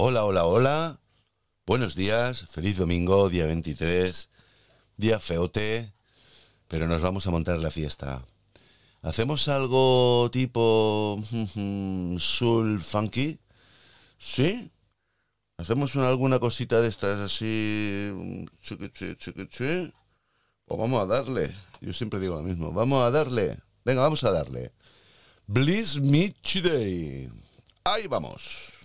Hola, hola, hola. Buenos días, feliz domingo, día 23, día feote, pero nos vamos a montar la fiesta. ¿Hacemos algo tipo soul funky? ¿Sí? ¿Hacemos una- alguna cosita de estas así? chiqui? Pues vamos a darle. Yo siempre digo lo mismo. Vamos a darle. Venga, vamos a darle. Bliss Me Today. Ahí vamos.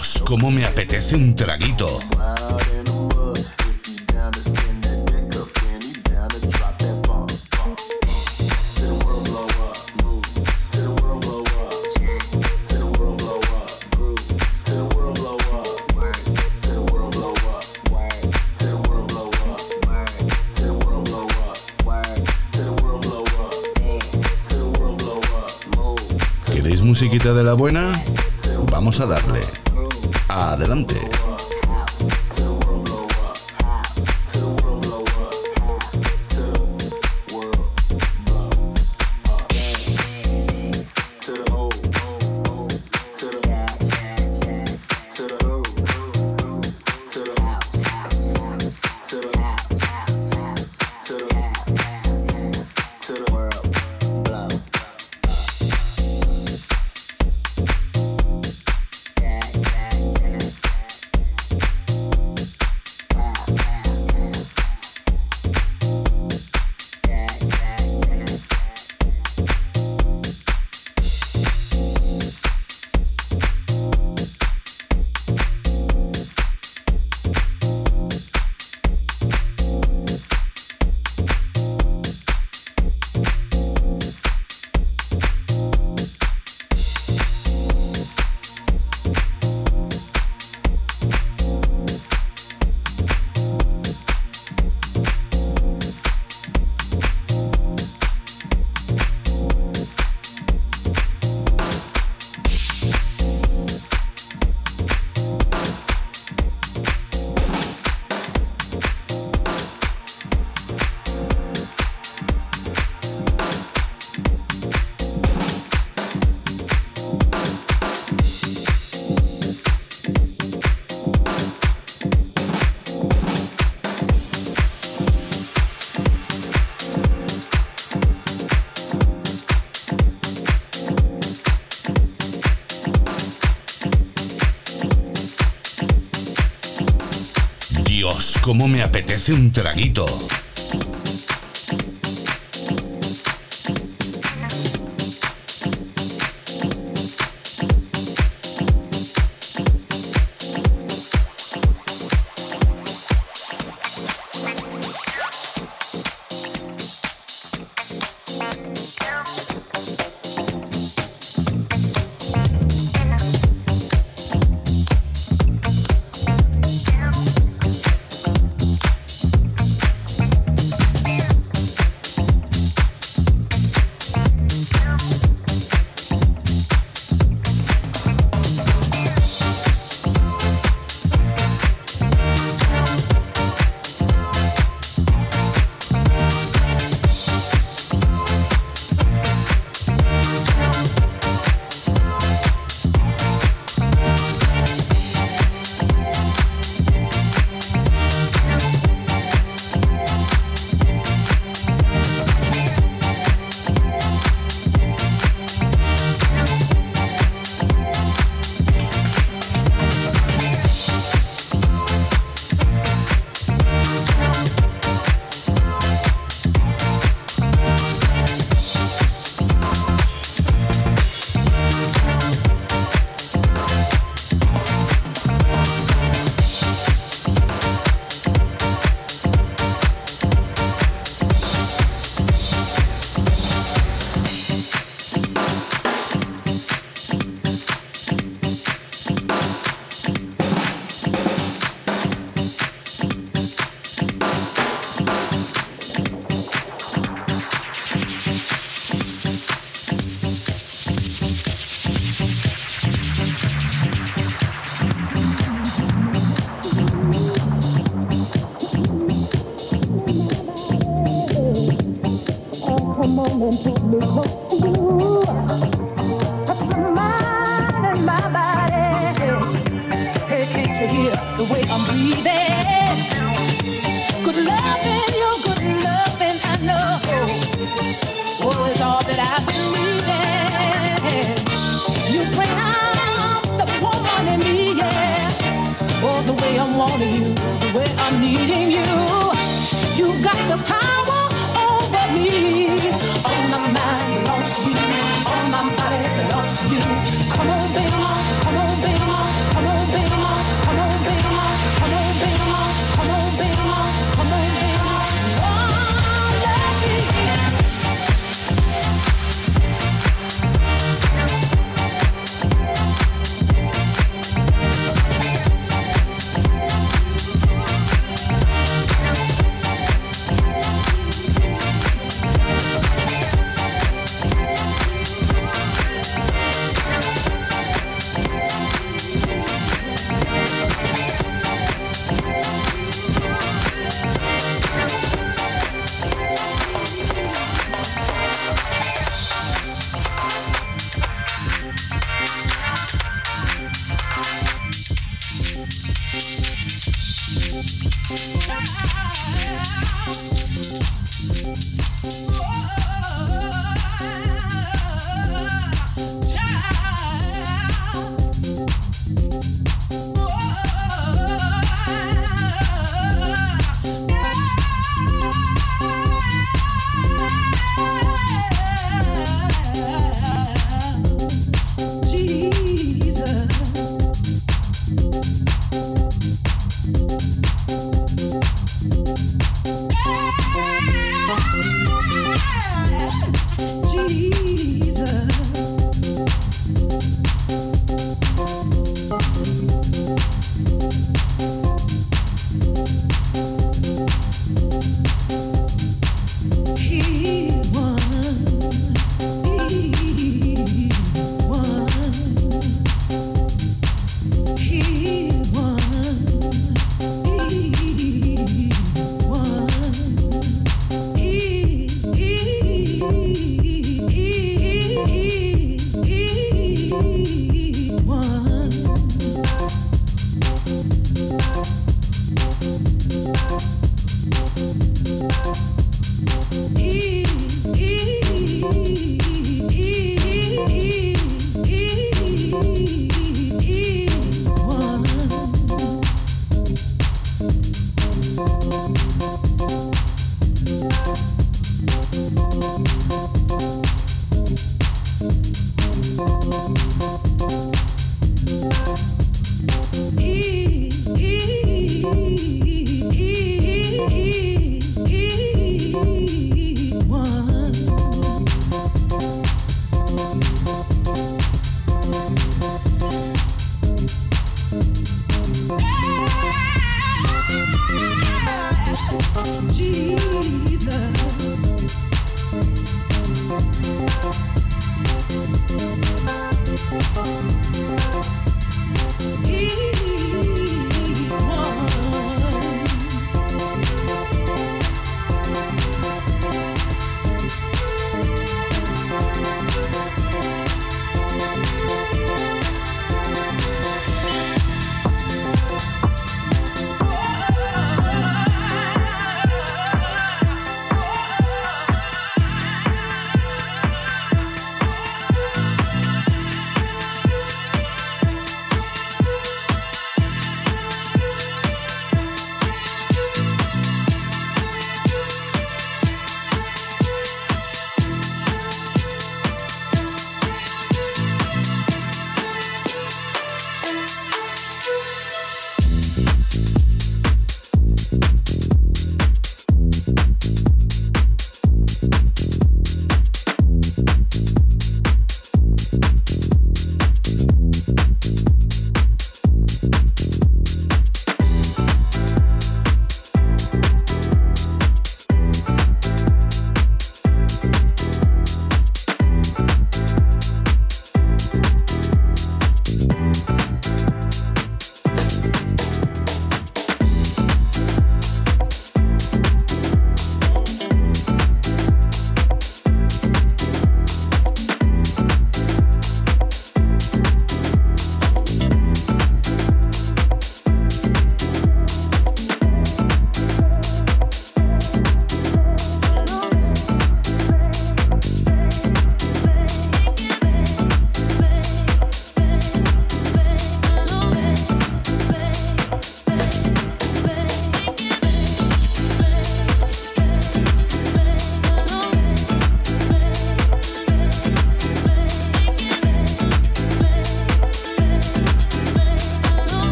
Dios, cómo me apetece un traguito. Queréis musiquita de la buena, vamos a darle adelante. Me apetece un traguito.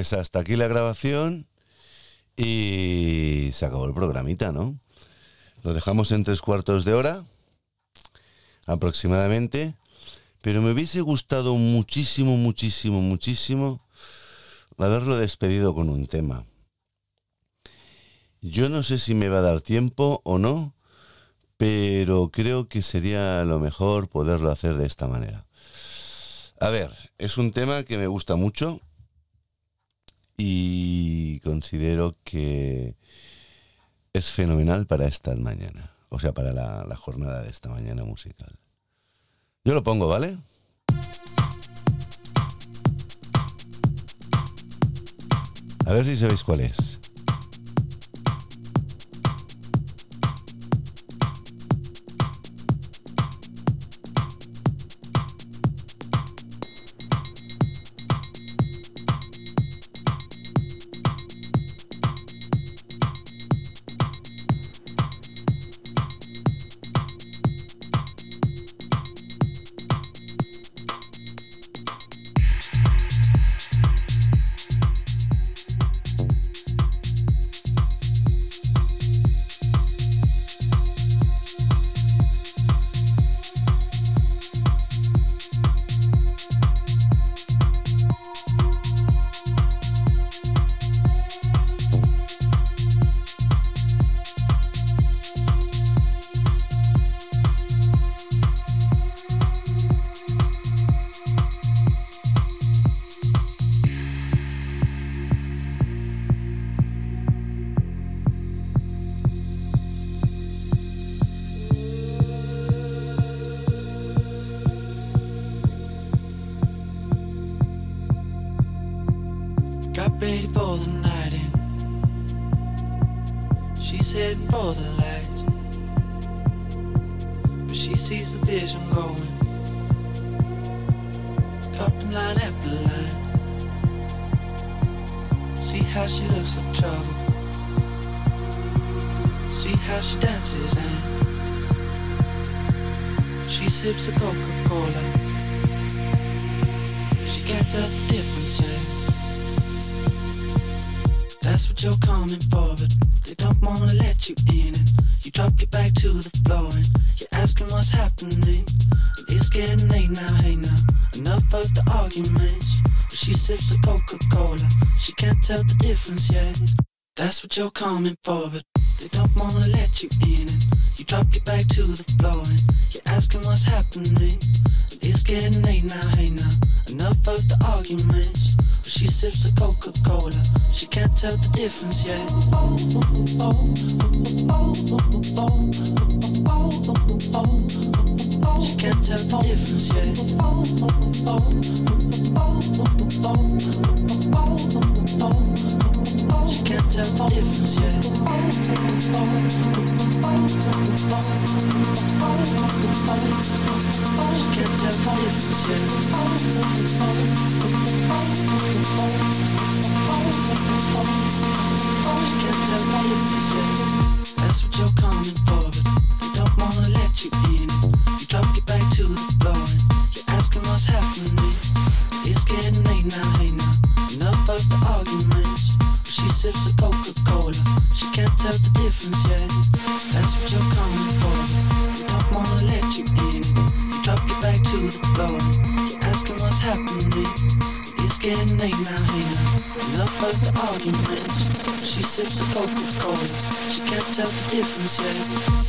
Pues hasta aquí la grabación y se acabó el programita, ¿no? Lo dejamos en tres cuartos de hora, aproximadamente, pero me hubiese gustado muchísimo, muchísimo, muchísimo haberlo despedido con un tema. Yo no sé si me va a dar tiempo o no, pero creo que sería lo mejor poderlo hacer de esta manera. A ver, es un tema que me gusta mucho y considero que es fenomenal para esta mañana, o sea, para la, jornada de esta mañana musical. Yo lo pongo, ¿vale? A ver si sabéis cuál es. Asking what's happening. It's getting late now, hey now. Enough of the arguments. She sips the Coca-Cola. She can't tell the difference yet. She can't tell the difference yet. She can't tell the difference yet. Interpolition difference yet.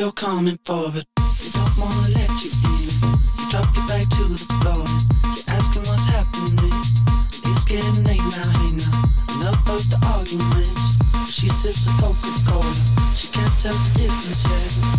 You're coming for, but they don't wanna let you in. You drop your back to the floor. You're asking what's happening. It's getting late now, hey now. Enough of the arguments. She sips the Coca-Cola of difference here.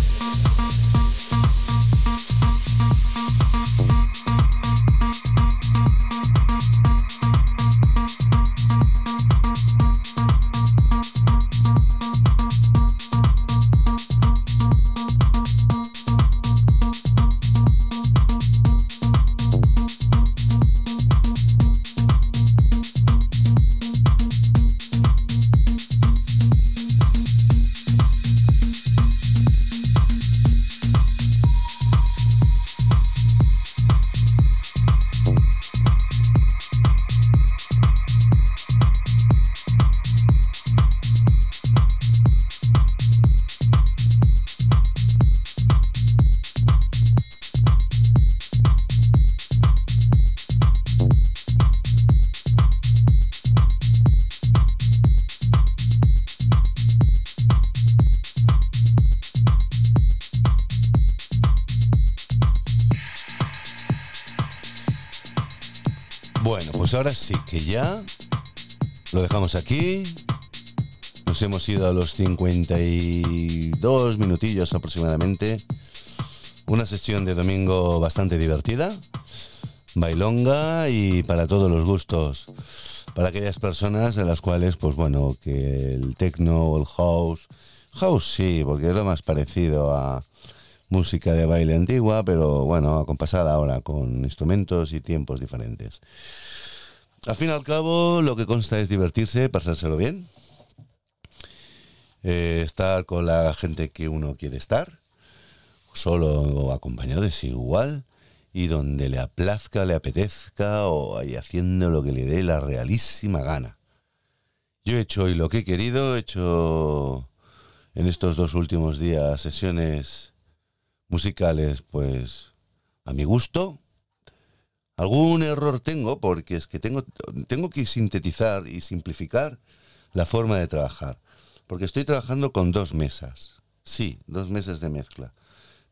Ahora sí que ya lo dejamos aquí. Nos hemos ido a los 52 minutillos aproximadamente. Una sesión de domingo bastante divertida, bailonga y para todos los gustos. Para aquellas personas en las cuales, pues bueno, que el techno el house, house sí, porque es lo más parecido a música de baile antigua, pero bueno, acompasada ahora con instrumentos y tiempos diferentes. Al fin y al cabo, lo que consta es divertirse, pasárselo bien, eh, estar con la gente que uno quiere estar, solo o acompañado es igual, y donde le aplazca, le apetezca, o ahí haciendo lo que le dé la realísima gana. Yo he hecho hoy lo que he querido, he hecho en estos dos últimos días sesiones musicales, pues a mi gusto. Algún error tengo porque es que tengo, tengo que sintetizar y simplificar la forma de trabajar. Porque estoy trabajando con dos mesas. Sí, dos mesas de mezcla.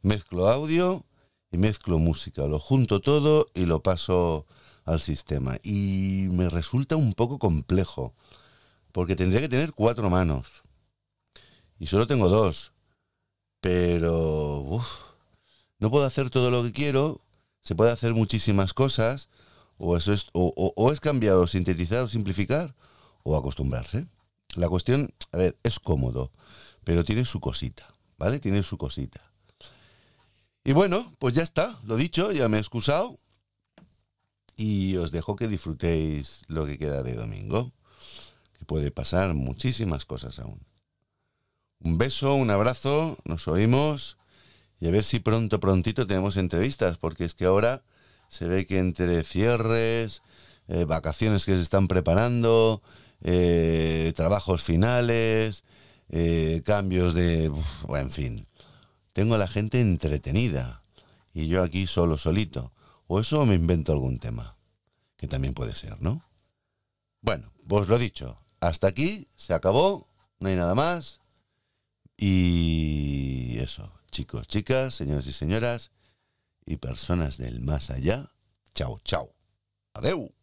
Mezclo audio y mezclo música. Lo junto todo y lo paso al sistema. Y me resulta un poco complejo, porque tendría que tener cuatro manos. Y solo tengo dos. Pero... no puedo hacer todo lo que quiero, se puede hacer muchísimas cosas, o, eso es, o, es cambiar o sintetizar o simplificar, o acostumbrarse. La cuestión, a ver, es cómodo, pero tiene su cosita, ¿vale? Tiene su cosita. Y bueno, pues ya está, lo dicho, ya me he excusado. Y os dejo que disfrutéis lo que queda de domingo, que puede pasar muchísimas cosas aún. Un beso, un abrazo, nos oímos y a ver si pronto, prontito tenemos entrevistas, porque es que ahora se ve que entre cierres, eh, vacaciones que se están preparando, eh, trabajos finales, eh, cambios de... bueno, en fin, tengo a la gente entretenida y yo aquí solo, solito. O eso me invento algún tema, que también puede ser, ¿no? Bueno, pues lo dicho, hasta aquí, se acabó, no hay nada más. Y eso, chicos, chicas, señores y señoras, y personas del más allá, chao, chao. Adeu.